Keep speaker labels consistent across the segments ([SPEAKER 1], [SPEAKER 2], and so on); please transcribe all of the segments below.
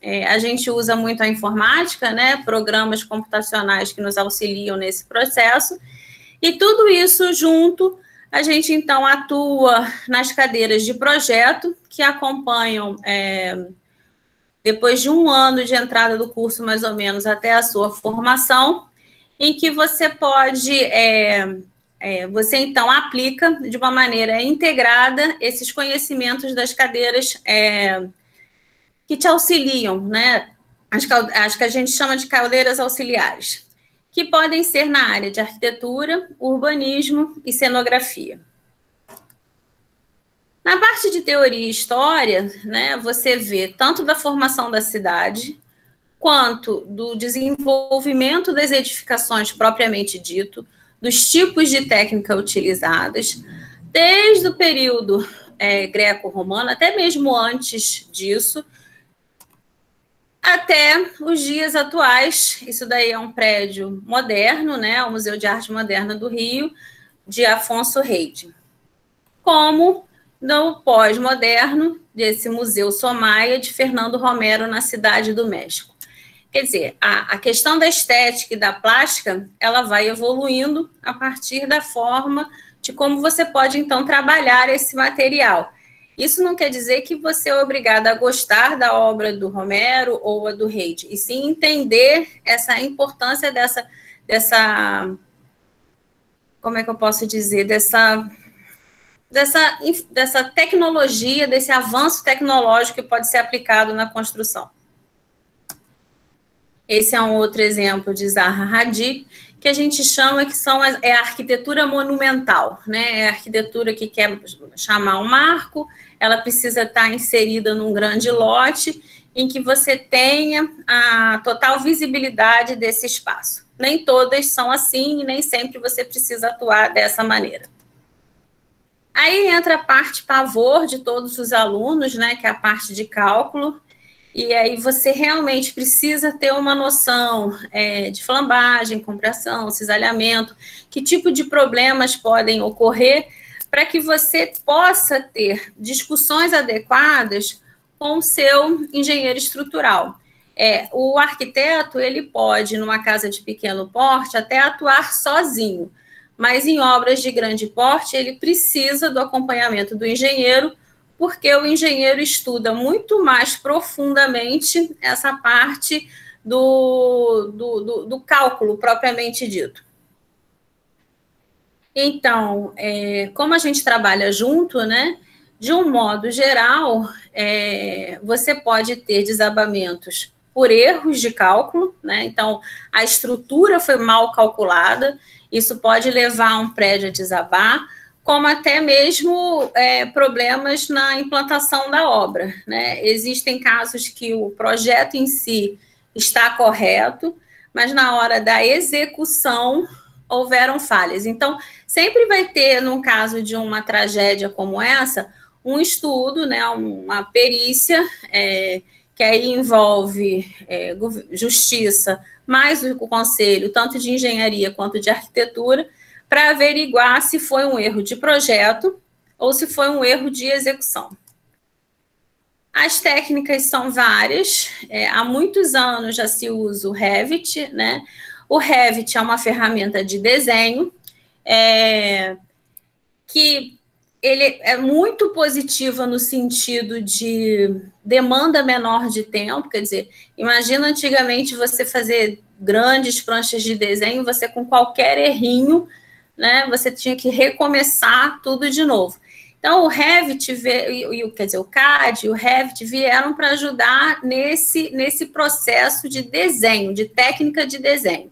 [SPEAKER 1] é, a gente usa muito a informática, né? Programas computacionais que nos auxiliam nesse processo. E tudo isso junto, a gente então atua nas cadeiras de projeto que acompanham. É, depois de um ano de entrada do curso, mais ou menos, até a sua formação, em que você pode, é, é, você então aplica de uma maneira integrada esses conhecimentos das cadeiras é, que te auxiliam, né? As, que a gente chama de cadeiras auxiliares, que podem ser na área de arquitetura, urbanismo e cenografia. Na parte de teoria e história, né, você vê tanto da formação da cidade, quanto do desenvolvimento das edificações propriamente dito, dos tipos de técnica utilizadas, desde o período é, greco-romano, até mesmo antes disso, até os dias atuais. Isso daí é um prédio moderno, né, o Museu de Arte Moderna do Rio, de Afonso Reide. Como no pós-moderno desse Museu Somaia de Fernando Romero na cidade do México. Quer dizer, a, a, questão da estética e da plástica, ela vai evoluindo a partir da forma de como você pode, então, trabalhar esse material. Isso não quer dizer que você é obrigado a gostar da obra do Romero ou a do Reid, e sim entender essa importância dessa, dessa, como é que eu posso dizer, dessa dessa, dessa tecnologia, desse avanço tecnológico que pode ser aplicado na construção. Esse é um outro exemplo de Zaha Hadid, que a gente chama que são é a arquitetura monumental, né? É a arquitetura que quer chamar um marco, ela precisa estar inserida num grande lote em que você tenha a total visibilidade desse espaço. Nem todas são assim e nem sempre você precisa atuar dessa maneira. Aí entra a parte pavor de todos os alunos, né, que é a parte de cálculo, e aí você realmente precisa ter uma noção é, de flambagem, compressão, cisalhamento, que tipo de problemas podem ocorrer para que você possa ter discussões adequadas com o seu engenheiro estrutural. É, o arquiteto ele pode, numa casa de pequeno porte, até atuar sozinho, mas em obras de grande porte, ele precisa do acompanhamento do engenheiro, porque o engenheiro estuda muito mais profundamente essa parte do, do, do, do cálculo propriamente dito. Então, é, como a gente trabalha junto, né? De um modo geral, é, você pode ter desabamentos por erros de cálculo, né? Então, a estrutura foi mal calculada, isso pode levar um prédio a desabar, como até mesmo é, problemas na implantação da obra. Né? Existem casos que o projeto em si está correto, mas na hora da execução houveram falhas. Então, sempre vai ter, no caso de uma tragédia como essa, um estudo, né, uma perícia, é, que aí envolve é, justiça, mais o conselho, tanto de engenharia quanto de arquitetura, para averiguar se foi um erro de projeto ou se foi um erro de execução. As técnicas são várias, é, há muitos anos já se usa o Revit, né? O Revit é uma ferramenta de desenho é, que ele é muito positiva no sentido de demanda menor de tempo, quer dizer, imagina antigamente você fazer grandes pranchas de desenho, você com qualquer errinho, né, você tinha que recomeçar tudo de novo. Então, o Revit, veio, quer dizer, o CAD e o Revit vieram para ajudar nesse, nesse processo de desenho, de técnica de desenho.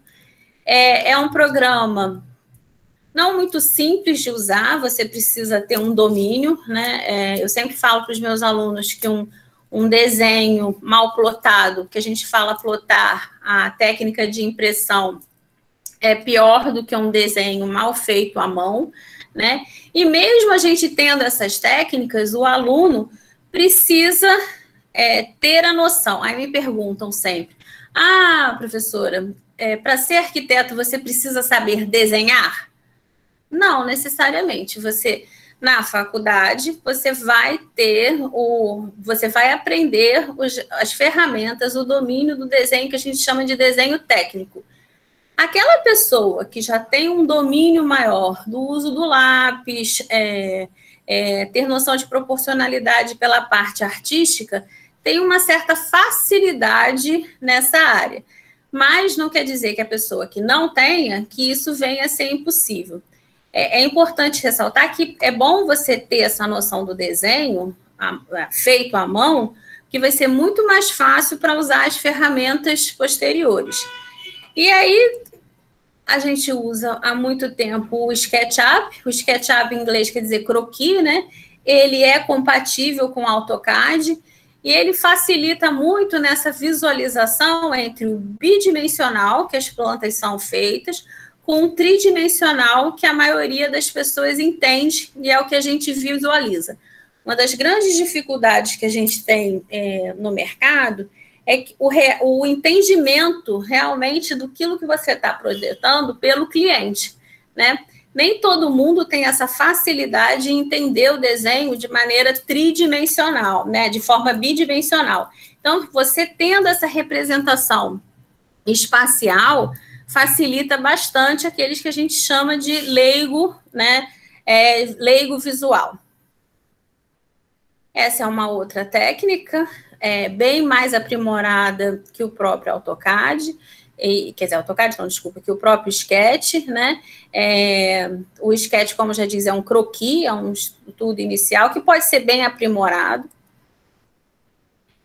[SPEAKER 1] É, é um programa não muito simples de usar, você precisa ter um domínio, né? É, eu sempre falo para os meus alunos que um, um desenho mal plotado, que a gente fala plotar, a técnica de impressão é pior do que um desenho mal feito à mão, né? E mesmo a gente tendo essas técnicas, o aluno precisa é, ter a noção. Aí me perguntam sempre: ah, professora, é, para ser arquiteto você precisa saber desenhar? Não necessariamente. Você, na faculdade, você vai ter o. Você vai aprender os, as ferramentas, o domínio do desenho que a gente chama de desenho técnico. Aquela pessoa que já tem um domínio maior do uso do lápis, é, é, ter noção de proporcionalidade pela parte artística, tem uma certa facilidade nessa área. Mas não quer dizer que a pessoa que não tenha, que isso venha a ser impossível é, é importante ressaltar que é bom você ter essa noção do desenho a, a, feito à mão, que vai ser muito mais fácil para usar as ferramentas posteriores. E aí a gente usa há muito tempo o SketchUp, o SketchUp em inglês quer dizer croquis, né? Ele é compatível com AutoCAD e ele facilita muito nessa visualização entre o bidimensional que as plantas são feitas, com um tridimensional que a maioria das pessoas entende e é o que a gente visualiza. Uma das grandes dificuldades que a gente tem é, no mercado é o, re, o entendimento realmente do que você está projetando pelo cliente, né? Nem todo mundo tem essa facilidade em entender o desenho de maneira tridimensional, né? De forma bidimensional. Então, você tendo essa representação espacial, facilita bastante aqueles que a gente chama de leigo, né? É, leigo visual. Essa é uma outra técnica, é, bem mais aprimorada que o próprio AutoCAD, e, quer dizer, AutoCAD, não, desculpa, que o próprio Sketch, né? É, o Sketch, como já diz, é um croquis, é um estudo inicial que pode ser bem aprimorado.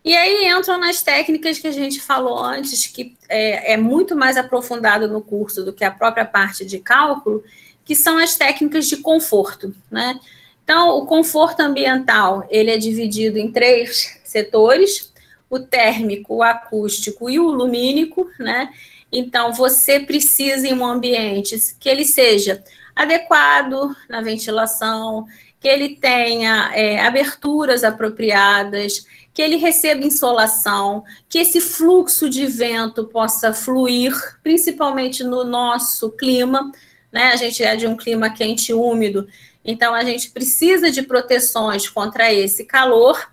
[SPEAKER 1] E aí entram nas técnicas que a gente falou antes, que é, é, muito mais aprofundado no curso do que a própria parte de cálculo, que são as técnicas de conforto, né? Então, o conforto ambiental, ele é dividido em três setores, o térmico, o acústico e o lumínico, né? Então, você precisa em um ambiente que ele seja adequado na ventilação, que ele tenha é, aberturas apropriadas, que ele receba insolação, que esse fluxo de vento possa fluir, principalmente no nosso clima, né? A gente é de um clima quente e úmido, então a gente precisa de proteções contra esse calor,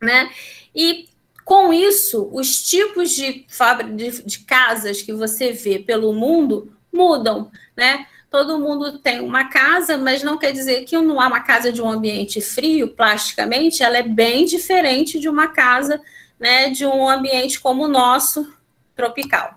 [SPEAKER 1] né? E com isso, os tipos de, de, de casas que você vê pelo mundo mudam, né? todo mundo tem uma casa, mas não quer dizer que não há uma casa de um ambiente frio, plasticamente, ela é bem diferente de uma casa, né, de um ambiente como o nosso, tropical.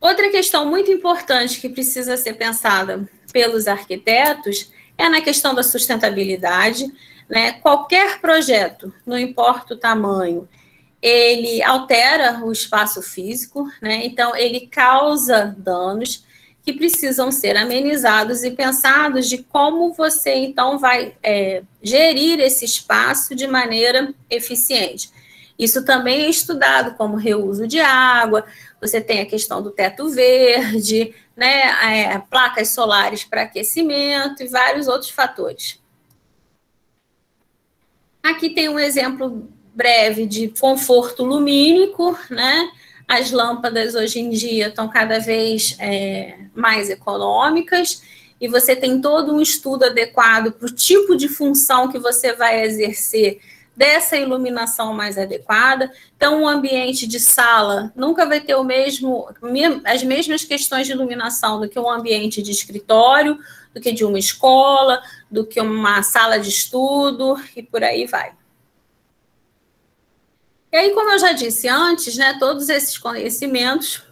[SPEAKER 1] Outra questão muito importante que precisa ser pensada pelos arquitetos é na questão da sustentabilidade, né? Qualquer projeto, não importa o tamanho, ele altera o espaço físico, né? Então ele causa danos que precisam ser amenizados e pensados de como você então vai é, gerir esse espaço de maneira eficiente. Isso também é estudado como reuso de água, você tem a questão do teto verde, né, é, placas solares para aquecimento e vários outros fatores. Aqui tem um exemplo breve de conforto lumínico, né? As lâmpadas hoje em dia estão cada vez é, mais econômicas e você tem todo um estudo adequado para o tipo de função que você vai exercer dessa iluminação mais adequada. Então, um ambiente de sala nunca vai ter o mesmo, as mesmas questões de iluminação do que um ambiente de escritório, do que de uma escola, do que uma sala de estudo e por aí vai. E aí, como eu já disse antes, né, todos esses conhecimentos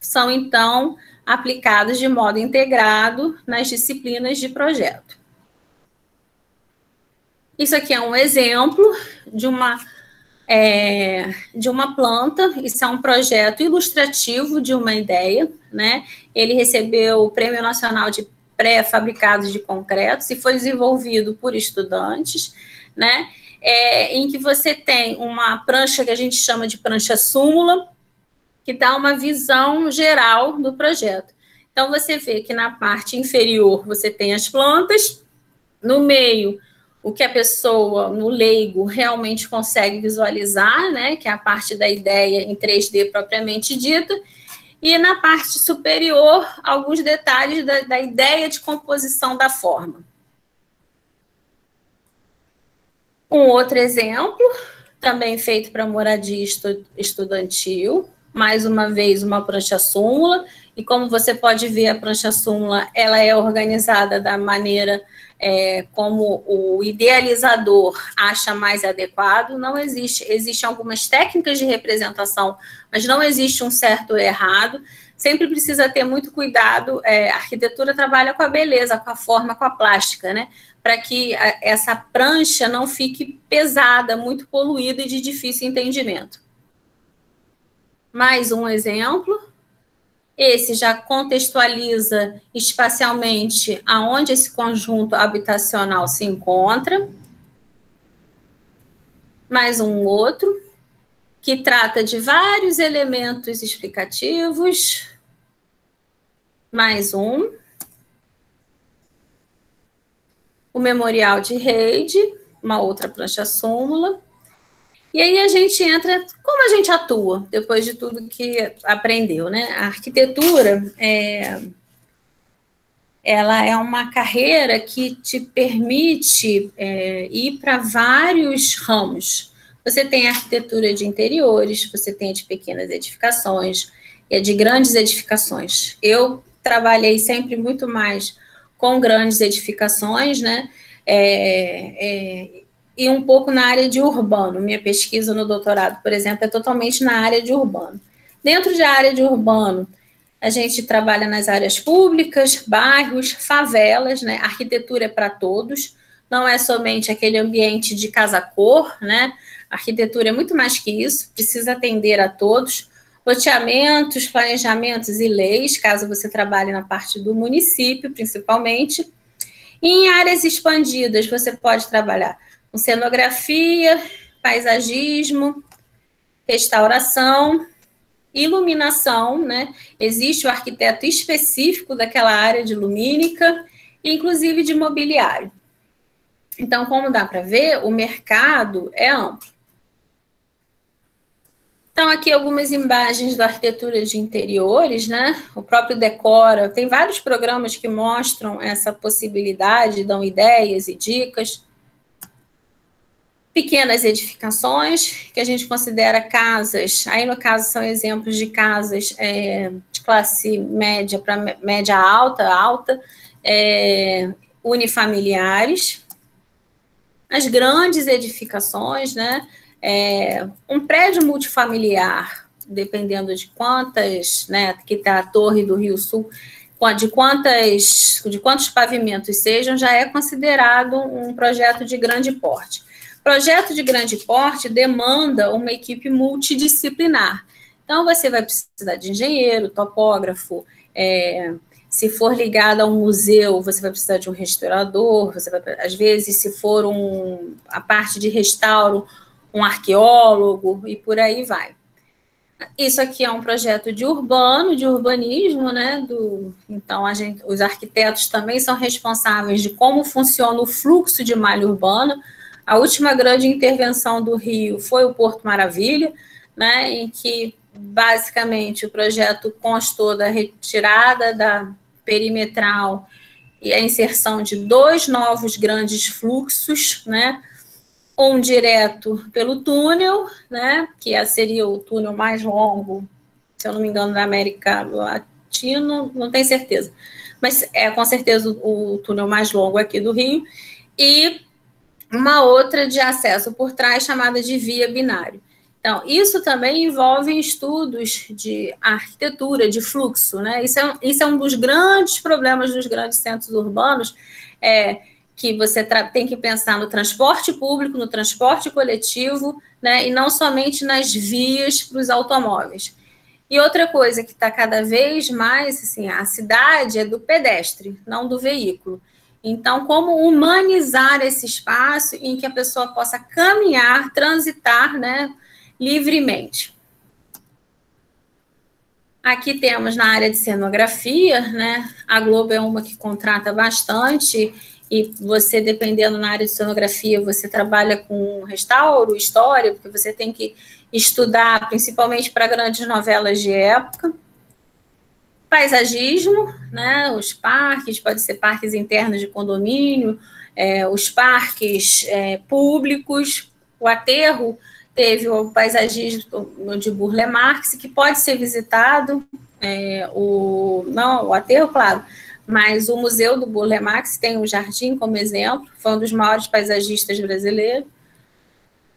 [SPEAKER 1] são então aplicados de modo integrado nas disciplinas de projeto. Isso aqui é um exemplo de uma é, de uma planta. Isso é um projeto ilustrativo de uma ideia, né? Ele recebeu o Prêmio Nacional de Pré-Fabricados de Concretos e foi desenvolvido por estudantes, né? é, em que você tem uma prancha que a gente chama de prancha súmula, que dá uma visão geral do projeto. Então, você vê que na parte inferior você tem as plantas, no meio, o que a pessoa, no leigo, realmente consegue visualizar, né, que é a parte da ideia em 3D propriamente dita, e na parte superior, alguns detalhes da, da ideia de composição da forma. Um outro exemplo, também feito para moradia estudantil, mais uma vez uma prancha súmula, e como você pode ver, a prancha súmula ela é organizada da maneira é, como o idealizador acha mais adequado. Não existe, existem algumas técnicas de representação, mas não existe um certo ou errado. Sempre precisa ter muito cuidado. É, a arquitetura trabalha com a beleza, com a forma, com a plástica, né? Para que a, essa prancha não fique pesada, muito poluída e de difícil entendimento. Mais um exemplo. Esse já contextualiza espacialmente aonde esse conjunto habitacional se encontra. Mais um outro, que trata de vários elementos explicativos. Mais um. O memorial de rede, uma outra prancha súmula. E aí a gente entra, como a gente atua depois de tudo que aprendeu, né? A arquitetura é, ela é uma carreira que te permite é, ir para vários ramos. Você tem arquitetura de interiores, você tem de pequenas edificações, e de grandes edificações. Eu trabalhei sempre muito mais com grandes edificações, né? É, é, e um pouco na área de urbano. Minha pesquisa no doutorado, por exemplo, é totalmente na área de urbano. Dentro de área de urbano, a gente trabalha nas áreas públicas, bairros, favelas, né? Arquitetura é para todos, não é somente aquele ambiente de casa-cor, né? arquitetura é muito mais que isso, precisa atender a todos. Loteamentos, planejamentos e leis, caso você trabalhe na parte do município, principalmente. E em áreas expandidas, você pode trabalhar com cenografia, paisagismo, restauração, iluminação, né? Existe o arquiteto específico daquela área de lumínica, inclusive de mobiliário. Então, como dá para ver, o mercado é amplo. Então, aqui algumas imagens da arquitetura de interiores, né? O próprio Decora, tem vários programas que mostram essa possibilidade, dão ideias e dicas pequenas edificações, que a gente considera casas, aí no caso são exemplos de casas é, de classe média para média alta, alta, é, unifamiliares, as grandes edificações, né, é, um prédio multifamiliar, dependendo de quantas, né, que está a torre do Rio Sul, de quantas, de quantos pavimentos sejam, já é considerado um projeto de grande porte. Projeto de grande porte demanda uma equipe multidisciplinar. Então, você vai precisar de engenheiro, topógrafo, é, se for ligado a um museu, você vai precisar de um restaurador, você vai, às vezes, se for um, a parte de restauro, um arqueólogo e por aí vai. Isso aqui é um projeto de urbano, de urbanismo, né? Do, então, gente, os arquitetos também são responsáveis de como funciona o fluxo de malha urbana, a última grande intervenção do Rio foi o Porto Maravilha, né, em que basicamente o projeto constou da retirada da perimetral e a inserção de dois novos grandes fluxos, né, um direto pelo túnel, né, que seria o túnel mais longo, se eu não me engano, da América Latina, não tenho certeza, mas é com certeza o, o túnel mais longo aqui do Rio, e uma outra de acesso por trás chamada de via binário. Então, isso também envolve estudos de arquitetura, de fluxo, né? Isso é, isso é um dos grandes problemas dos grandes centros urbanos, é que você tem que pensar no transporte público, no transporte coletivo, né? E não somente nas vias para os automóveis. E outra coisa que está cada vez mais, assim, a cidade é do pedestre, não do veículo. Então, como humanizar esse espaço em que a pessoa possa caminhar, transitar né, livremente. Aqui temos na área de cenografia, né? A Globo é uma que contrata bastante, e você, dependendo na área de cenografia, você trabalha com restauro, história, porque você tem que estudar, principalmente para grandes novelas de época paisagismo, né? Os parques, pode ser parques internos de condomínio, é, os parques é, públicos, o aterro teve o paisagismo de Burle Marx, que pode ser visitado, é, o, não, o aterro, claro, mas o Museu do Burle Marx tem o Jardim como exemplo, foi um dos maiores paisagistas brasileiros.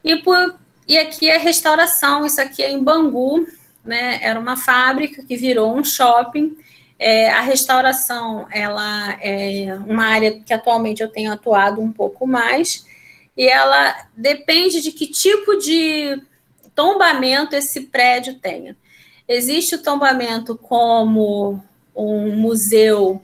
[SPEAKER 1] E, por, e aqui é restauração, isso aqui é em Bangu, né, era uma fábrica que virou um shopping, é, a restauração ela é uma área que atualmente eu tenho atuado um pouco mais, e ela depende de que tipo de tombamento esse prédio tenha. Existe o tombamento como um museu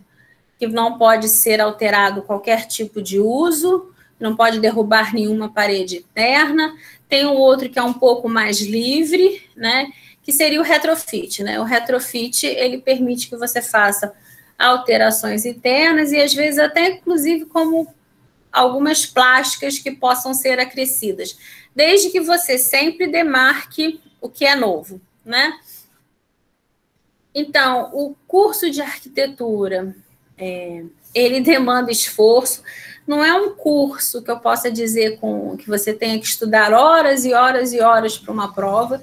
[SPEAKER 1] que não pode ser alterado qualquer tipo de uso, não pode derrubar nenhuma parede interna. Tem um outro que é um pouco mais livre, né? Que seria o retrofit, né? O retrofit ele permite que você faça alterações internas e às vezes até inclusive como algumas plásticas que possam ser acrescidas, desde que você sempre demarque o que é novo, né? Então, o curso de arquitetura, é, ele demanda esforço. Não é um curso que eu possa dizer com que você tenha que estudar horas e horas e horas para uma prova,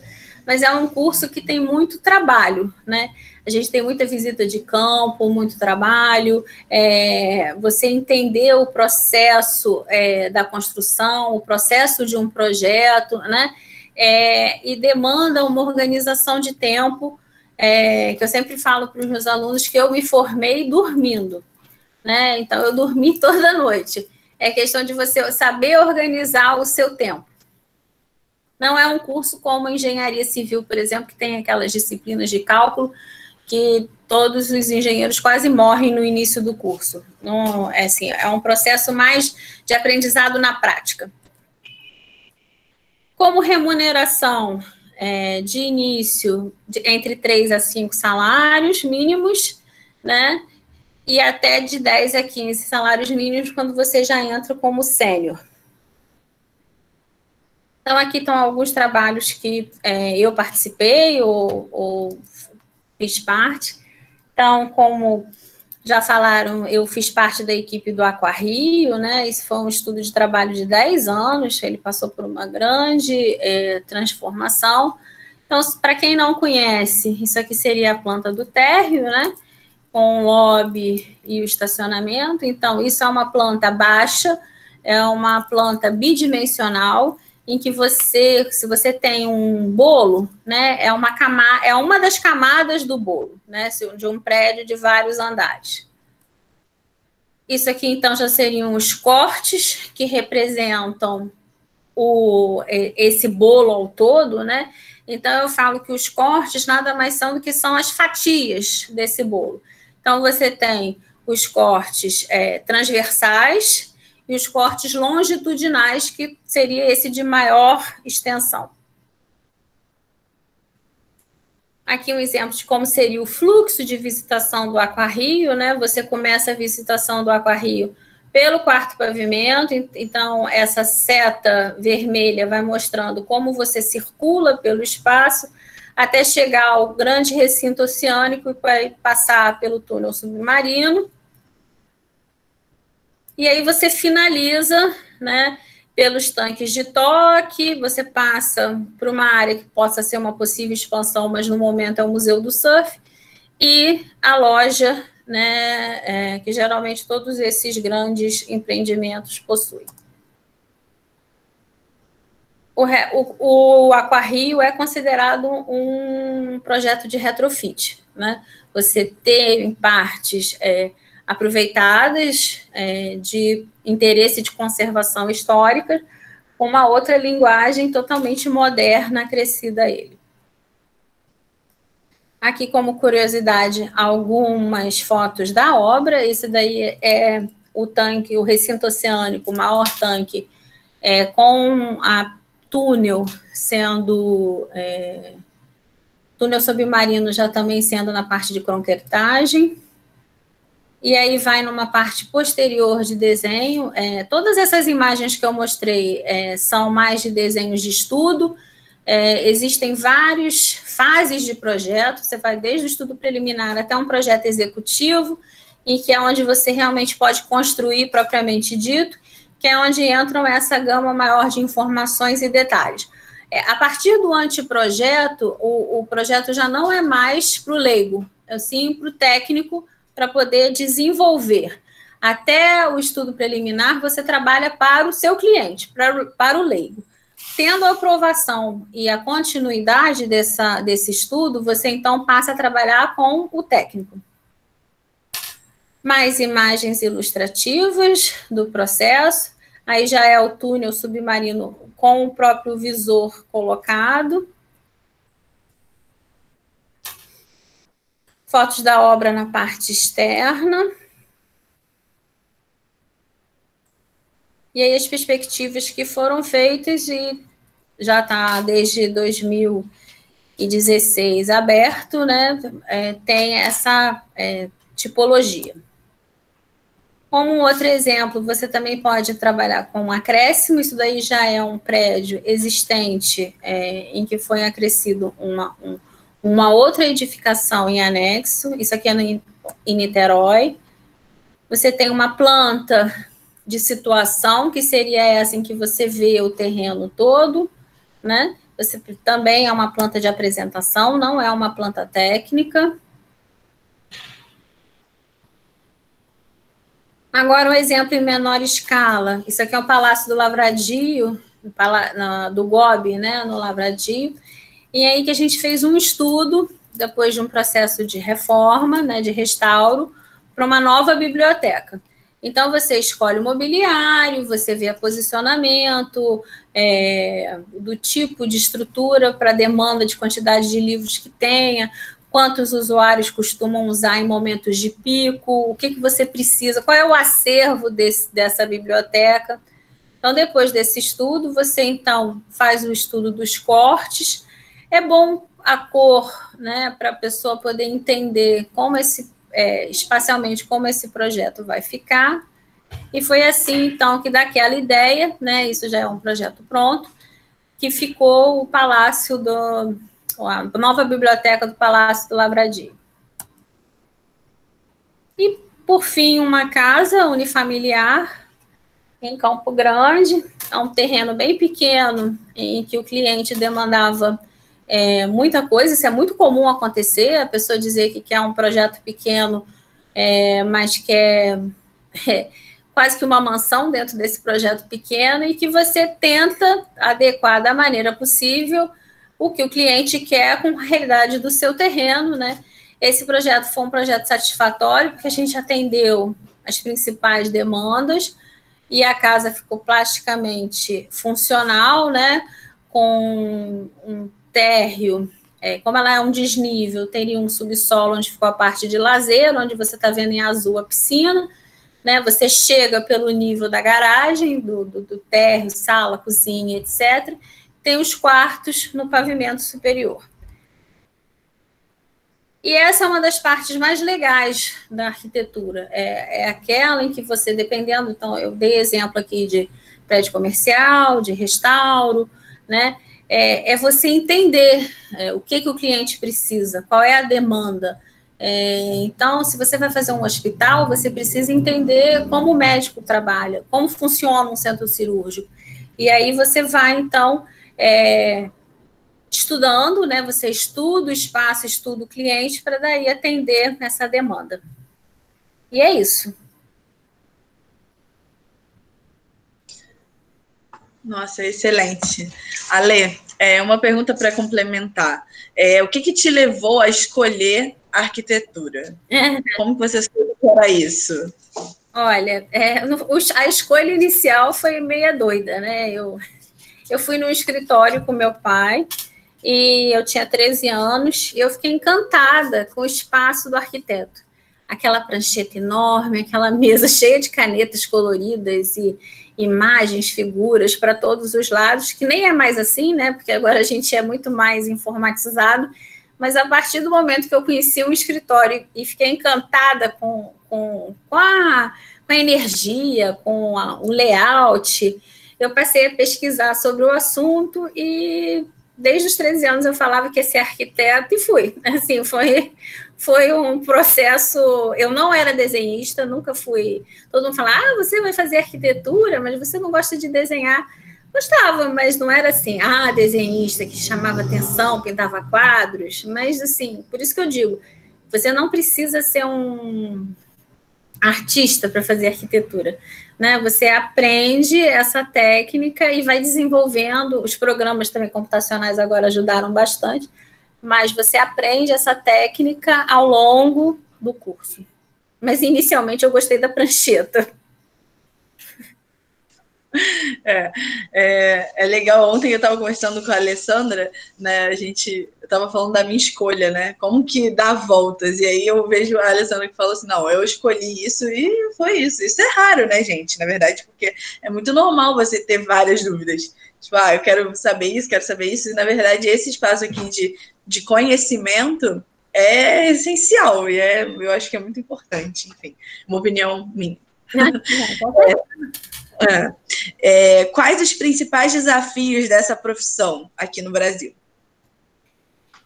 [SPEAKER 1] mas é um curso que tem muito trabalho, né? A gente tem muita visita de campo, muito trabalho, é, você entender o processo é, da construção, o processo de um projeto, né? É, e demanda uma organização de tempo é, que eu sempre falo para os meus alunos que eu me formei dormindo, né? Então eu dormi toda noite. É questão de você saber organizar o seu tempo. Não é um curso como engenharia civil, por exemplo, que tem aquelas disciplinas de cálculo que todos os engenheiros quase morrem no início do curso. Não, é assim, é um processo mais de aprendizado na prática. Como remuneração, é, de início de, entre 3 a 5 salários mínimos, né? E até de 10 a 15 salários mínimos quando você já entra como sênior. Então, aqui estão alguns trabalhos que é, eu participei ou, ou fiz parte. Então, como já falaram, eu fiz parte da equipe do Aquarrio, né? Isso foi um estudo de trabalho de 10 anos, ele passou por uma grande é, transformação. Então, para quem não conhece, isso aqui seria a planta do térreo, né? Com o lobby e o estacionamento. Então, isso é uma planta baixa, é uma planta bidimensional, em que você, se você tem um bolo, né, é uma camada, é uma das camadas do bolo, né, de um prédio de vários andares. Isso aqui então já seriam os cortes que representam o, esse bolo ao todo, né? Então eu falo que os cortes nada mais são do que são as fatias desse bolo. Então você tem os cortes é, transversais, e os cortes longitudinais, que seria esse de maior extensão. Aqui um exemplo de como seria o fluxo de visitação do Aquarrio, né? Você começa a visitação do Aquarrio pelo quarto pavimento, então essa seta vermelha vai mostrando como você circula pelo espaço até chegar ao grande recinto oceânico e vai passar pelo túnel submarino e aí você finaliza, né, pelos tanques de toque, você passa para uma área que possa ser uma possível expansão, mas no momento é o Museu do Surf, e a loja, né, é, que geralmente todos esses grandes empreendimentos possuem. O, o, o Aquarrio é considerado um projeto de retrofit, né? Você tem partes é, aproveitadas é, de interesse de conservação histórica, com uma outra linguagem totalmente moderna acrescida a ele. Aqui, como curiosidade, algumas fotos da obra. Esse daí é o tanque, o recinto oceânico, o maior tanque, é, com a túnel sendo. É, túnel submarino já também sendo na parte de concretagem e aí vai numa parte posterior de desenho. É, todas essas imagens que eu mostrei é, são mais de desenhos de estudo. É, existem várias fases de projeto, você vai desde o estudo preliminar até um projeto executivo, e que é onde você realmente pode construir propriamente dito, que é onde entram essa gama maior de informações e detalhes. É, a partir do anteprojeto, o, o projeto já não é mais para o leigo, é sim para o técnico, para poder desenvolver. Até o estudo preliminar, você trabalha para o seu cliente, para, para o leigo. Tendo a aprovação e a continuidade dessa, desse estudo, você então passa a trabalhar com o técnico. Mais imagens ilustrativas do processo. Aí já é o túnel submarino com o próprio visor colocado. Fotos da obra na parte externa. E aí as perspectivas que foram feitas e já está desde 2016 aberto, né? É, tem essa é, tipologia. Como outro exemplo, você também pode trabalhar com um acréscimo, isso daí já é um prédio existente é, em que foi acrescido uma, um, uma outra edificação em anexo, isso aqui é no, em Niterói. Você tem uma planta de situação, que seria essa em que você vê o terreno todo, né? Você também é uma planta de apresentação, não é uma planta técnica. Agora, um exemplo em menor escala. Isso aqui é o Palácio do Lavradio, do GOB, né, no Lavradio. E aí que a gente fez um estudo, depois de um processo de reforma, né, de restauro, para uma nova biblioteca. Então, você escolhe o mobiliário, você vê posicionamento é, do tipo de estrutura para demanda de quantidade de livros que tenha, quantos usuários costumam usar em momentos de pico, o que, que você precisa, qual é o acervo desse, dessa biblioteca. Então, depois desse estudo, você então faz o estudo dos cortes. É bom a cor, né, para a pessoa poder entender como esse é, espacialmente como esse projeto vai ficar. E foi assim, então, que daquela ideia, né, isso já é um projeto pronto, que ficou o Palácio do. a nova biblioteca do Palácio do Lavradio. E, por fim, uma casa unifamiliar em Campo Grande, é um terreno bem pequeno, em que o cliente demandava é, muita coisa, isso é muito comum acontecer, a pessoa dizer que quer um projeto pequeno, é, mas quer é, quase que uma mansão dentro desse projeto pequeno e que você tenta adequar da maneira possível o que o cliente quer com a realidade do seu terreno, né? Esse projeto foi um projeto satisfatório, porque a gente atendeu as principais demandas e a casa ficou plasticamente funcional, né? Com um térreo, é, como ela é um desnível, teria um subsolo onde ficou a parte de lazer, onde você está vendo em azul a piscina, né? Você chega pelo nível da garagem, do, do, do térreo, sala, cozinha, etc. Tem os quartos no pavimento superior. E essa é uma das partes mais legais da arquitetura. É, é, aquela em que você, dependendo, então, eu dei exemplo aqui de prédio comercial, de restauro, né? É, é você entender é, o que, que o cliente precisa, qual é a demanda. É, então, se você vai fazer um hospital, você precisa entender como o médico trabalha, como funciona um centro cirúrgico. E aí você vai, então, é, estudando, né? Você estuda o espaço, estuda o cliente, para daí atender essa demanda. E é isso.
[SPEAKER 2] Nossa, excelente. Ale, é uma pergunta para complementar. É, o que, que te levou a escolher arquitetura? Como você escolheu para isso?
[SPEAKER 1] Olha, é, a escolha inicial foi meia doida, né? Eu, eu fui no escritório com meu pai e eu tinha 13 anos e eu fiquei encantada com o espaço do arquiteto. Aquela prancheta enorme, aquela mesa cheia de canetas coloridas e, imagens, figuras para todos os lados, que nem é mais assim, né? Porque agora a gente é muito mais informatizado. Mas a partir do momento que eu conheci o escritório e fiquei encantada com, com, com, a, com a energia, com a, o layout, eu passei a pesquisar sobre o assunto e desde os 13 anos eu falava que ia ser arquiteto e fui. Assim, foi, foi um processo. Eu não era desenhista, nunca fui. Todo mundo fala, ah, você vai fazer arquitetura, mas você não gosta de desenhar. Gostava, mas não era assim, ah, desenhista que chamava atenção, pintava quadros. Mas, assim, por isso que eu digo, você não precisa ser um artista para fazer arquitetura. Né? Você aprende essa técnica e vai desenvolvendo. Os programas também computacionais agora ajudaram bastante mas você aprende essa técnica ao longo do curso. Mas inicialmente eu gostei da prancheta.
[SPEAKER 2] É, é, é legal. Ontem eu estava conversando com a Alessandra, né? A gente estava falando da minha escolha, né? Como que dá voltas. E aí eu vejo a Alessandra que falou assim: não, eu escolhi isso e foi isso. Isso é raro, né, gente? Na verdade, porque é muito normal você ter várias dúvidas. Tipo, ah, eu quero saber isso, quero saber isso. E na verdade, esse espaço aqui de de conhecimento é essencial e é, eu acho que é muito importante, enfim, uma opinião minha. é, é, é, quais os principais desafios dessa profissão aqui no Brasil?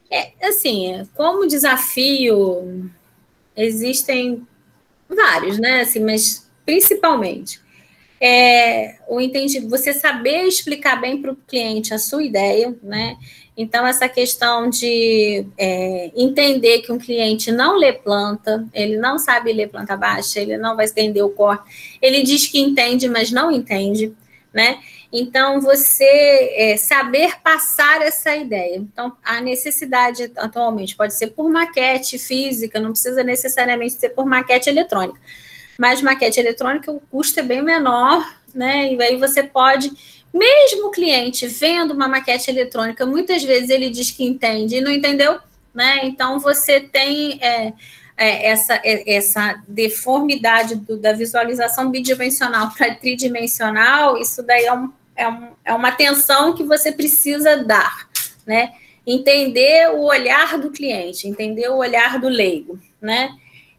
[SPEAKER 1] É, assim, como desafio, existem vários, né? Assim, mas principalmente é, o entendido, você saber explicar bem para o cliente a sua ideia, né? Então, essa questão de é, entender que um cliente não lê planta, ele não sabe ler planta baixa, ele não vai entender o corte, ele diz que entende, mas não entende, né? Então, você é, saber passar essa ideia. Então, a necessidade atualmente pode ser por maquete física, não precisa necessariamente ser por maquete eletrônica. Mas maquete eletrônica, o custo é bem menor, né? E aí você pode mesmo o cliente vendo uma maquete eletrônica, muitas vezes ele diz que entende e não entendeu, né? Então você tem é, é, essa, é, essa deformidade do, da visualização bidimensional para tridimensional, isso daí é, um, é, um, é uma atenção que você precisa dar, né? Entender o olhar do cliente, entender o olhar do leigo, né?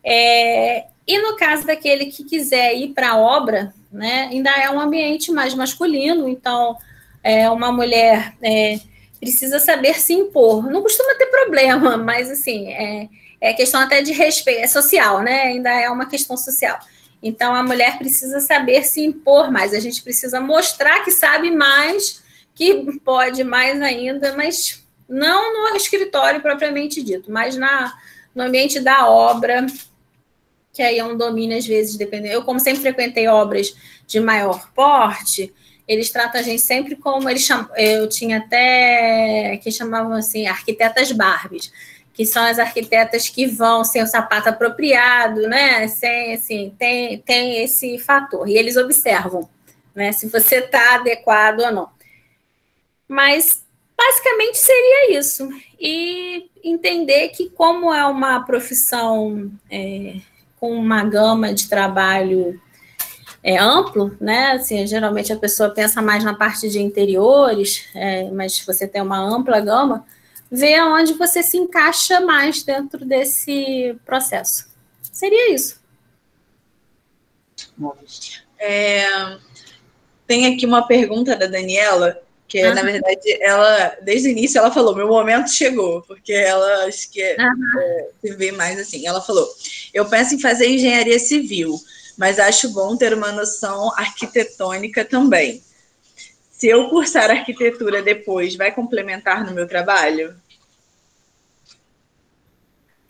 [SPEAKER 1] É, e no caso daquele que quiser ir para a obra, né, ainda é um ambiente mais masculino, então é, uma mulher é, precisa saber se impor. Não costuma ter problema, mas assim, é, é questão até de respeito, é social, né? Ainda é uma questão social. Então a mulher precisa saber se impor mais, a gente precisa mostrar que sabe mais, que pode mais ainda, mas não no escritório propriamente dito, mas na, no ambiente da obra, que aí é um domínio, às vezes, dependendo. Eu, como sempre frequentei obras de maior porte, eles tratam a gente sempre como eles chamam. Eu tinha até que chamavam assim, arquitetas Barbies, que são as arquitetas que vão sem o sapato apropriado, né? Sem assim, tem, tem esse fator. E eles observam, né? Se você está adequado ou não. Mas basicamente seria isso. E entender que, como é uma profissão. É, com uma gama de trabalho é, amplo, né? Assim, geralmente a pessoa pensa mais na parte de interiores, é, mas você tem uma ampla gama, vê onde você se encaixa mais dentro desse processo. Seria isso.
[SPEAKER 2] É, tem aqui uma pergunta da Daniela que uhum. na verdade ela desde o início ela falou meu momento chegou porque ela acho que uhum. é, se vê mais assim ela falou eu penso em fazer engenharia civil mas acho bom ter uma noção arquitetônica também se eu cursar arquitetura depois vai complementar no meu trabalho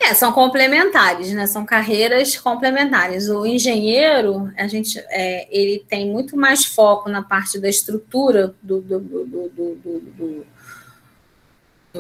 [SPEAKER 1] é, são complementares, né? São carreiras complementares. O engenheiro, a gente, é, ele tem muito mais foco na parte da estrutura do, do, do, do,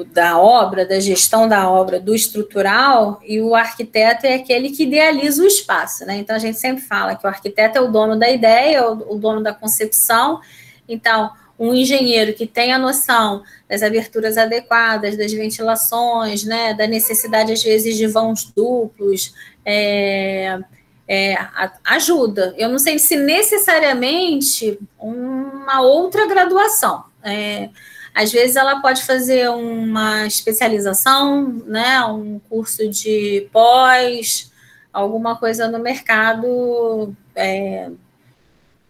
[SPEAKER 1] da obra, da gestão da obra, do estrutural, e o arquiteto é aquele que idealiza o espaço, né? Então a gente sempre fala que o arquiteto é o dono da ideia, o, o dono da concepção. Então, um engenheiro que tem a noção das aberturas adequadas, das ventilações, né, da necessidade, às vezes, de vãos duplos, é, é, ajuda. Eu não sei se necessariamente uma outra graduação. É, às vezes ela pode fazer uma especialização, né, um curso de pós, alguma coisa no mercado é,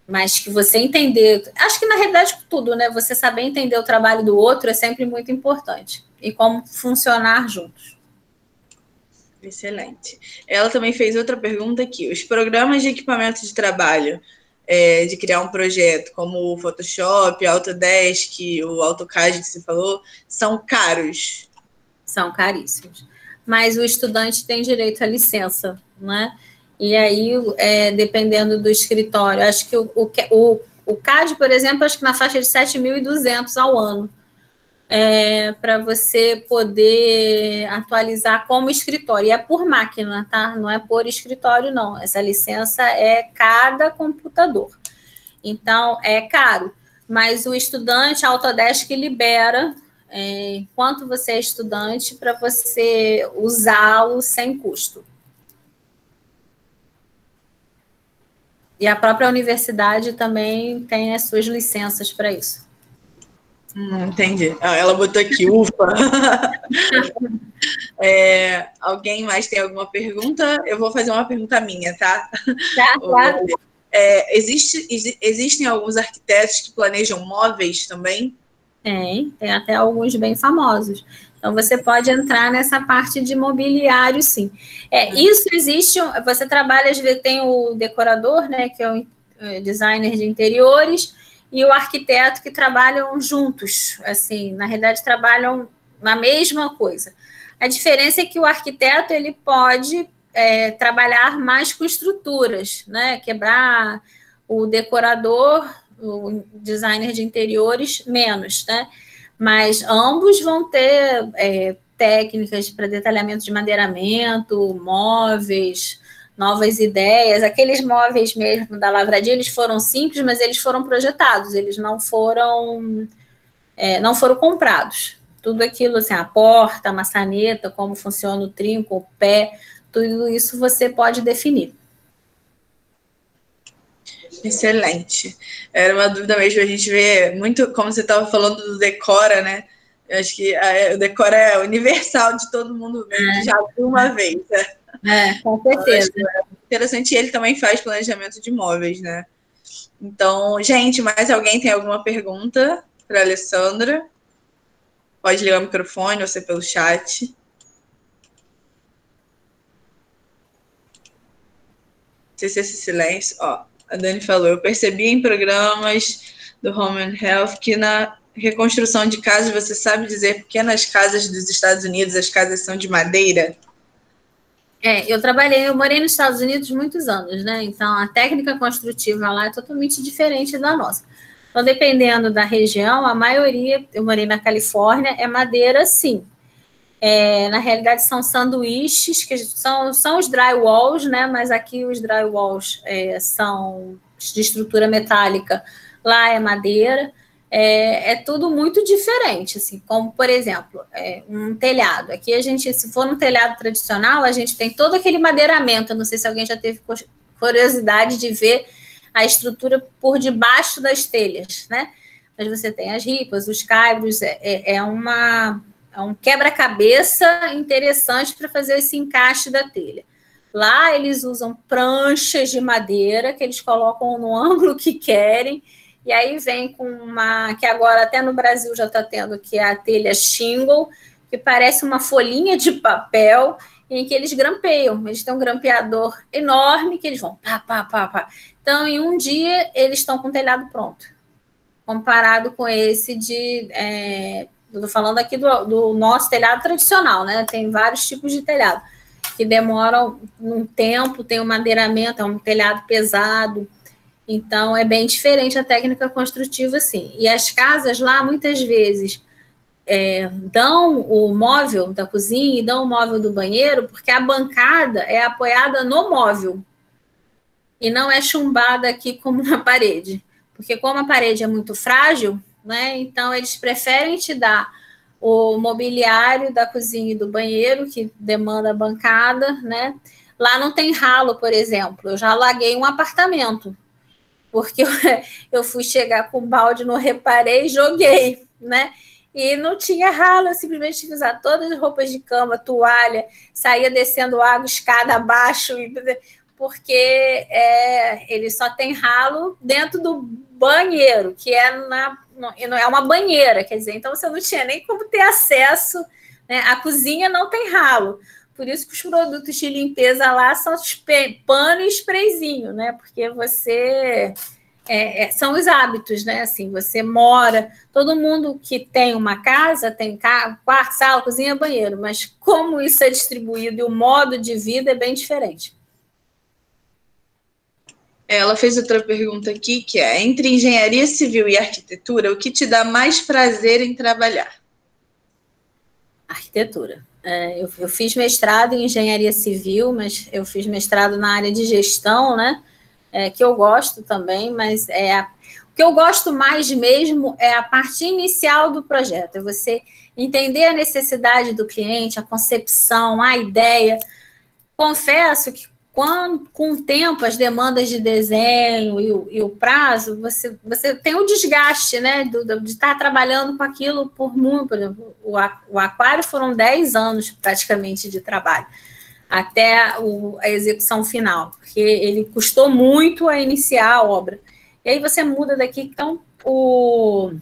[SPEAKER 1] mas que você entender, acho que na realidade tudo, né? Você saber entender o trabalho do outro é sempre muito importante e como funcionar juntos.
[SPEAKER 2] Excelente. Ela também fez outra pergunta aqui. Os programas de equipamento de trabalho é, de criar um projeto, como o Photoshop, Autodesk, o AutoCAD que você falou, são caros?
[SPEAKER 1] São caríssimos. Mas o estudante tem direito à licença, né? E aí, é, dependendo do escritório, acho que o, o, o CAD, por exemplo, acho que na faixa de 7.200 ao ano é, para você poder atualizar como escritório. E é por máquina, tá? Não é por escritório, não. Essa licença é cada computador. Então, é caro. Mas o estudante, a Autodesk libera, é, enquanto você é estudante, para você usá-lo sem custo. E a própria universidade também tem as suas licenças para isso.
[SPEAKER 2] Hum, entendi. Ah, ela botou aqui, ufa. é, alguém mais tem alguma pergunta? Eu vou fazer uma pergunta minha, tá?
[SPEAKER 1] Tá, claro.
[SPEAKER 2] É, existe, existem alguns arquitetos que planejam móveis também?
[SPEAKER 1] Tem, tem até alguns bem famosos. Então, você pode entrar nessa parte de mobiliário, sim. É, hum. Isso existe, você trabalha, às vezes, tem o decorador, né, que é o é, designer de interiores, e o arquiteto que trabalham juntos, assim, na realidade trabalham na mesma coisa. A diferença é que o arquiteto ele pode é, trabalhar mais com estruturas, né? Quebrar o decorador, o designer de interiores, menos, né? Mas ambos vão ter é, técnicas para detalhamento de madeiramento, móveis, novas ideias. Aqueles móveis mesmo da Lavradia, eles foram simples, mas eles foram projetados, eles não foram é, não foram comprados. Tudo aquilo, assim, a porta, a maçaneta, como funciona o trinco, o pé, tudo isso você pode definir.
[SPEAKER 2] Excelente. Era uma dúvida mesmo, a gente vê muito, como você estava falando do Decora, né? Eu acho que a, o Decora é universal de todo mundo, é. já viu uma vez. Né?
[SPEAKER 1] É, com certeza.
[SPEAKER 2] É interessante, ele também faz planejamento de imóveis, né? Então, gente, mais alguém tem alguma pergunta para a Alessandra? Pode ligar o microfone ou ser pelo chat. Não sei se esse silêncio. Ó, a Dani falou, eu percebi em programas do Home and Health que na reconstrução de casas, você sabe dizer por que nas casas dos Estados Unidos as casas são de madeira?
[SPEAKER 1] É, eu trabalhei, eu morei nos Estados Unidos muitos anos, né? Então a técnica construtiva lá é totalmente diferente da nossa. Então, dependendo da região, a maioria, eu morei na Califórnia, é madeira sim. É, na realidade, são sanduíches, que são, são os drywalls, né? Mas aqui os drywalls é, são de estrutura metálica, lá é madeira é, é, tudo muito diferente, assim, como, por exemplo, é, um telhado. Aqui a gente, se for um telhado tradicional, a gente tem todo aquele madeiramento. Eu não sei se alguém já teve curiosidade de ver a estrutura por debaixo das telhas, né? Mas você tem as ripas, os caibros, é, é, é uma, é um quebra-cabeça interessante para fazer esse encaixe da telha. Lá eles usam pranchas de madeira que eles colocam no ângulo que querem e aí vem com uma que agora até no Brasil já está tendo, que é a telha shingle, que parece uma folhinha de papel em que eles grampeiam. Eles têm um grampeador enorme que eles vão pá, pá, pá, pá. Então, em um dia, eles estão com o telhado pronto. Comparado com esse de. É, Estou falando aqui do, do, nosso telhado tradicional, né? Tem vários tipos de telhado que demoram um tempo, tem um madeiramento, é um telhado pesado. Então, é bem diferente a técnica construtiva, sim. E as casas lá, muitas vezes, é, dão o móvel da cozinha e dão o móvel do banheiro, porque a bancada é apoiada no móvel e não é chumbada aqui como na parede. Porque como a parede é muito frágil, né? Então eles preferem te dar o mobiliário da cozinha e do banheiro, que demanda bancada, né? Lá não tem ralo, por exemplo. Eu já alaguei um apartamento porque eu, eu fui chegar com balde, não reparei, joguei, né? E não tinha ralo, eu simplesmente tive que usar todas as roupas de cama, toalha, saía descendo água, escada abaixo, porque é, ele só tem ralo dentro do banheiro, que é na não é uma banheira, quer dizer, então você não tinha nem como ter acesso, né? A cozinha não tem ralo, por isso que os produtos de limpeza lá são pano e sprayzinho, né? Porque você é, é, são os hábitos, né? Assim, você mora, todo mundo que tem uma casa tem quarto, sala, cozinha, banheiro, mas como isso é distribuído e o modo de vida é bem diferente.
[SPEAKER 2] Ela fez outra pergunta aqui, que é: entre engenharia civil e arquitetura, o que te dá mais prazer em trabalhar?
[SPEAKER 1] Arquitetura. É, eu, eu, fiz mestrado em engenharia civil, mas eu fiz mestrado na área de gestão, né? É, que eu gosto também, mas é a, o que eu gosto mais mesmo é a parte inicial do projeto, é você entender a necessidade do cliente, a concepção, a ideia. Confesso que quando, com o tempo, as demandas de desenho e o, e o prazo, você, você tem o desgaste, né, do, de estar trabalhando com aquilo por muito, por exemplo, o, o aquário foram 10 anos praticamente de trabalho, até o, a execução final, porque ele custou muito a iniciar a obra. E aí você muda daqui, então o...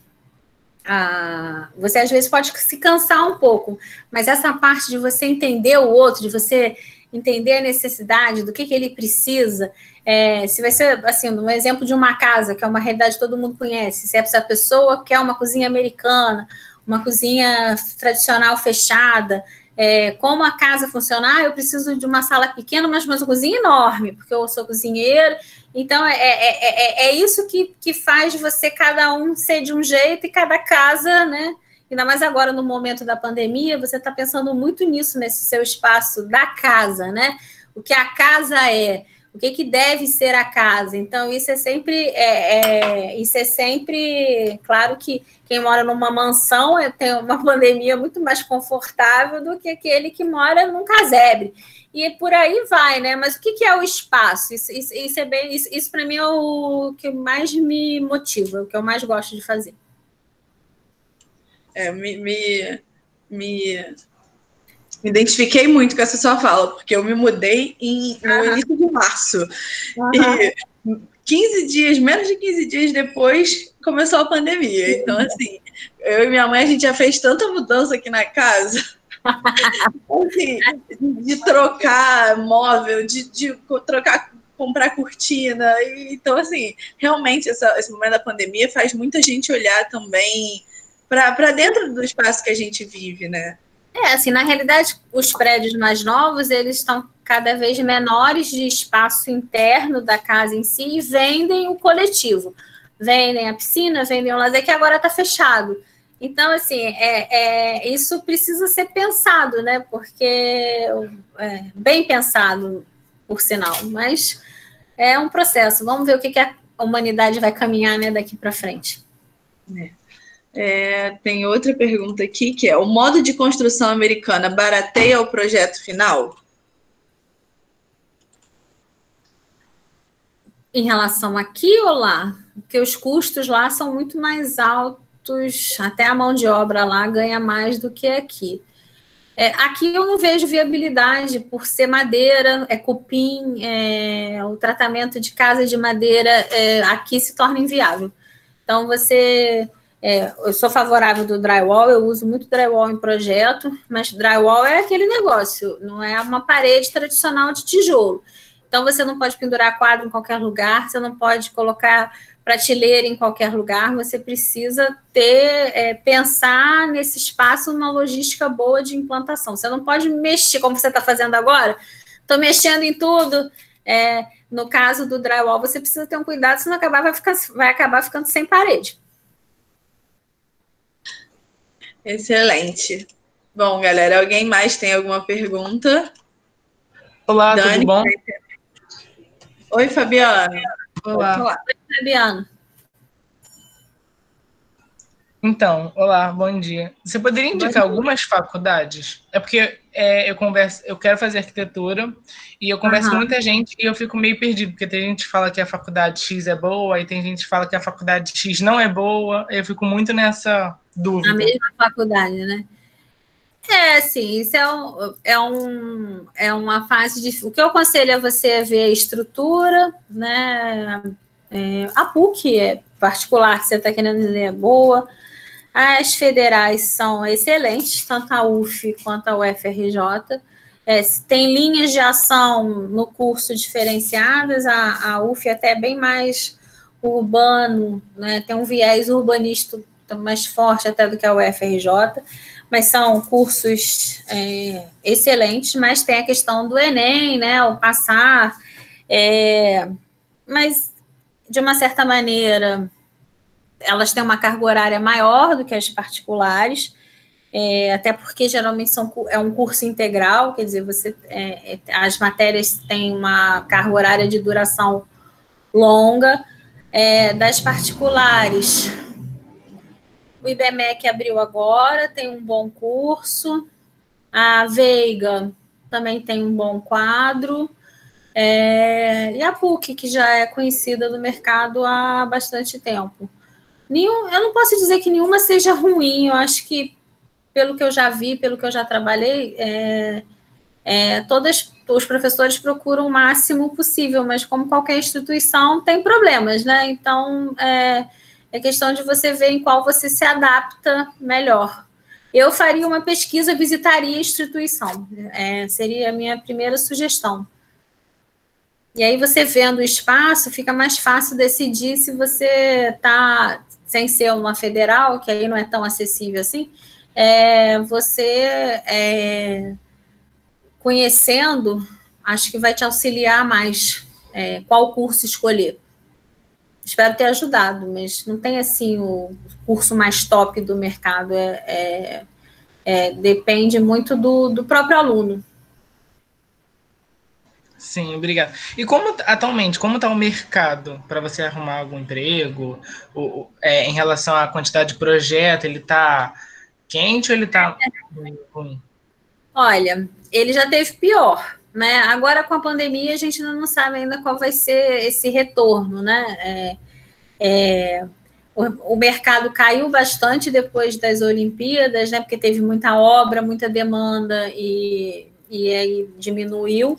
[SPEAKER 1] A, você às vezes pode se cansar um pouco, mas essa parte de você entender o outro, de você entender a necessidade, do que, que ele precisa. É, se vai ser, assim, um exemplo de uma casa, que é uma realidade que todo mundo conhece, se essa pessoa quer uma cozinha americana, uma cozinha tradicional fechada, é, como a casa funcionar, eu preciso de uma sala pequena, mas uma cozinha enorme, porque eu sou cozinheiro. Então, é, é, é, isso que, que faz você, cada um, ser de um jeito e cada casa, né? Ainda mais agora no momento da pandemia, você está pensando muito nisso, nesse seu espaço da casa, né? O que a casa é, o que, que deve ser a casa. Então, isso é sempre, é, é, isso é sempre, claro que quem mora numa mansão é, tem uma pandemia muito mais confortável do que aquele que mora num casebre. E por aí vai, né? Mas o que, que é o espaço? Isso, isso, isso é bem, isso, isso para mim é o que mais me motiva, o que eu mais gosto de fazer.
[SPEAKER 2] É, me, me, me, me, identifiquei muito com essa sua fala, porque eu me mudei em, no uhum. início de março. Uhum. E 15 dias, menos de 15 dias depois, começou a pandemia. Então, assim, eu e minha mãe, a gente já fez tanta mudança aqui na casa. assim, de trocar móvel, de, de trocar comprar cortina. Então, assim, realmente, essa, esse momento da pandemia faz muita gente olhar também para dentro do espaço que a gente vive, né?
[SPEAKER 1] É, assim, na realidade, os prédios mais novos, eles estão cada vez menores de espaço interno da casa em si e vendem o coletivo. Vendem a piscina, vendem o lazer, que agora está fechado. Então, assim, é, é, isso precisa ser pensado, né? Porque, é, bem pensado, por sinal, mas é um processo. Vamos ver o que, que a humanidade vai caminhar né, daqui para frente.
[SPEAKER 2] É. É, tem outra pergunta aqui que é: o modo de construção americana barateia o projeto final?
[SPEAKER 1] Em relação aqui ou lá? Porque os custos lá são muito mais altos, até a mão de obra lá ganha mais do que aqui. É, aqui eu não vejo viabilidade por ser madeira, é cupim, é, o tratamento de casa de madeira é, aqui se torna inviável. Então você é, eu sou favorável do drywall, eu uso muito drywall em projeto, mas drywall é aquele negócio, não é uma parede tradicional de tijolo. Então você não pode pendurar quadro em qualquer lugar, você não pode colocar prateleira em qualquer lugar, você precisa ter, é, pensar nesse espaço uma logística boa de implantação. Você não pode mexer, como você está fazendo agora, estou mexendo em tudo. É, no caso do drywall, você precisa ter um cuidado, senão acabar, vai, ficar, vai acabar ficando sem parede.
[SPEAKER 2] Excelente. Bom, galera, alguém mais tem alguma pergunta?
[SPEAKER 3] Olá, Dani, tudo bom?
[SPEAKER 2] Oi, Fabiana.
[SPEAKER 3] Olá.
[SPEAKER 1] Oi, Fabiana.
[SPEAKER 3] Então, olá, bom dia. Você poderia indicar algumas faculdades? É porque é, eu converso, eu quero fazer arquitetura e eu converso uhum. com muita gente e eu fico meio perdido, porque tem gente que fala que a faculdade X é boa, e tem gente que fala que a faculdade X não é boa, eu fico muito nessa dúvida.
[SPEAKER 1] A mesma faculdade, né? É, sim, isso é, um, é, um, é uma fase de. O que eu aconselho é você ver a estrutura, né? É, a PUC é particular que você está querendo dizer é boa. As federais são excelentes, tanto a UF quanto a UFRJ. É, tem linhas de ação no curso diferenciadas, a, a UF é até bem mais urbano, né? tem um viés urbanista mais forte até do que a UFRJ, mas são cursos é, excelentes, mas tem a questão do Enem, né? O passar. É, mas, de uma certa maneira, elas têm uma carga horária maior do que as particulares, é, até porque geralmente são, é um curso integral, quer dizer, você é, é, as matérias têm uma carga horária de duração longa. É, das particulares, o IBMEC abriu agora, tem um bom curso. A Veiga também tem um bom quadro. É, e a PUC, que já é conhecida do mercado há bastante tempo. Nenhum, eu não posso dizer que nenhuma seja ruim, eu acho que, pelo que eu já vi, pelo que eu já trabalhei, é, é, todas os professores procuram o máximo possível, mas como qualquer instituição tem problemas, né? Então é, é questão de você ver em qual você se adapta melhor. Eu faria uma pesquisa, visitaria a instituição, é, seria a minha primeira sugestão. E aí você vendo o espaço, fica mais fácil decidir se você está, sem ser uma federal, que aí não é tão acessível assim, é, você é, conhecendo, acho que vai te auxiliar mais é, qual curso escolher. Espero ter ajudado, mas não tem assim o curso mais top do mercado. É, é, é depende muito do, do próprio aluno.
[SPEAKER 3] Sim, obrigado. E como atualmente, como está o mercado para você arrumar algum emprego? O, é, em relação à quantidade de projeto, ele está quente ou ele está ruim?
[SPEAKER 1] Olha, ele já teve pior, né? Agora com a pandemia a gente ainda não sabe ainda qual vai ser esse retorno, né? É, é, o, o, mercado caiu bastante depois das Olimpíadas, né? Porque teve muita obra, muita demanda e, e aí diminuiu.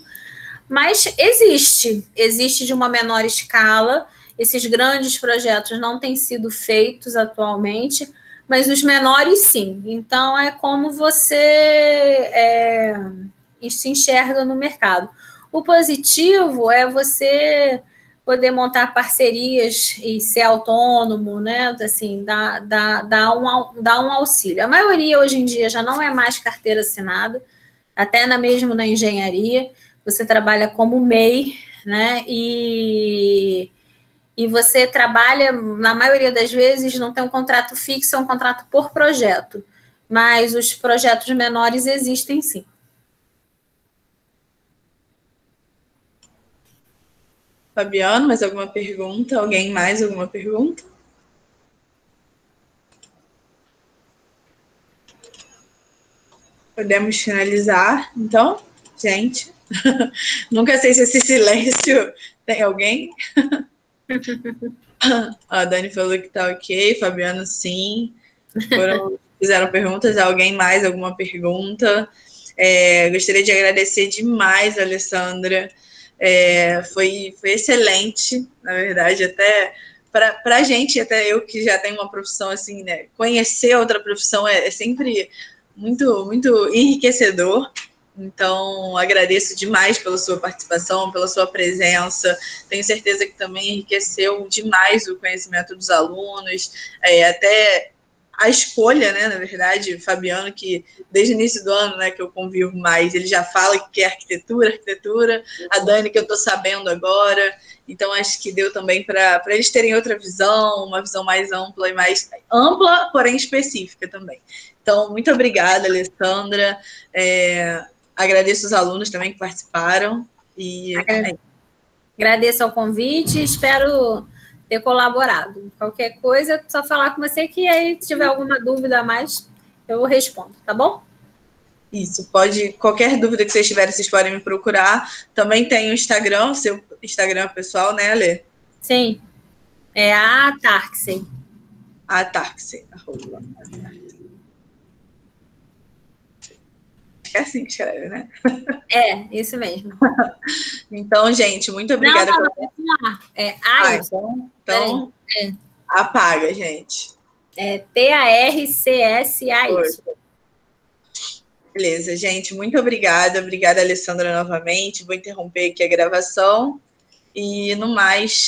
[SPEAKER 1] Mas existe, existe de uma menor escala. Esses grandes projetos não têm sido feitos atualmente, mas os menores sim. Então é como você é, se enxerga no mercado. O positivo é você poder montar parcerias e ser autônomo, né? Assim, dar, um, um auxílio. A maioria hoje em dia já não é mais carteira assinada, até na mesmo na engenharia você trabalha como MEI, né? E, e você trabalha, na maioria das vezes, não tem um contrato fixo, é um contrato por projeto. Mas os projetos menores existem sim.
[SPEAKER 2] Fabiano, mais alguma pergunta? Alguém mais alguma pergunta? Podemos finalizar, então, gente. Nunca sei se esse silêncio tem alguém. A Dani falou que tá ok, Fabiano sim. Foram, fizeram perguntas. Alguém mais? Alguma pergunta? É, gostaria de agradecer demais, Alessandra. É, foi, foi excelente, na verdade, até para a gente, até eu que já tenho uma profissão assim, né? Conhecer outra profissão é, é sempre muito, muito enriquecedor. Então, agradeço demais pela sua participação, pela sua presença. Tenho certeza que também enriqueceu demais o conhecimento dos alunos, é, até a escolha, né, na verdade, Fabiano, que desde o início do ano, né, que eu convivo mais, ele já fala que é arquitetura, arquitetura, a Dani, que eu estou sabendo agora, então acho que deu também para eles terem outra visão, uma visão mais ampla e mais ampla, porém específica também. Então, muito obrigada, Alessandra. É, Agradeço os alunos também que participaram. E
[SPEAKER 1] Agradeço ao convite, espero ter colaborado. Qualquer coisa, é só falar com você que aí, se tiver alguma dúvida a mais, eu respondo, tá bom?
[SPEAKER 2] Isso, pode. Qualquer dúvida que vocês tiverem, vocês podem me procurar. Também tem o Instagram, seu Instagram pessoal, né, Alê?
[SPEAKER 1] Sim. É a Tarxi.
[SPEAKER 2] A Que é assim que escreve, né?
[SPEAKER 1] É, isso mesmo.
[SPEAKER 2] então, gente, muito obrigada. Não,
[SPEAKER 1] não, não, é ah,
[SPEAKER 2] então, então é. apaga, gente.
[SPEAKER 1] É T-A-R-C-S-A-Y.
[SPEAKER 2] Beleza, gente, muito obrigada. Obrigada, Alessandra, novamente. Vou interromper aqui a gravação. E no mais,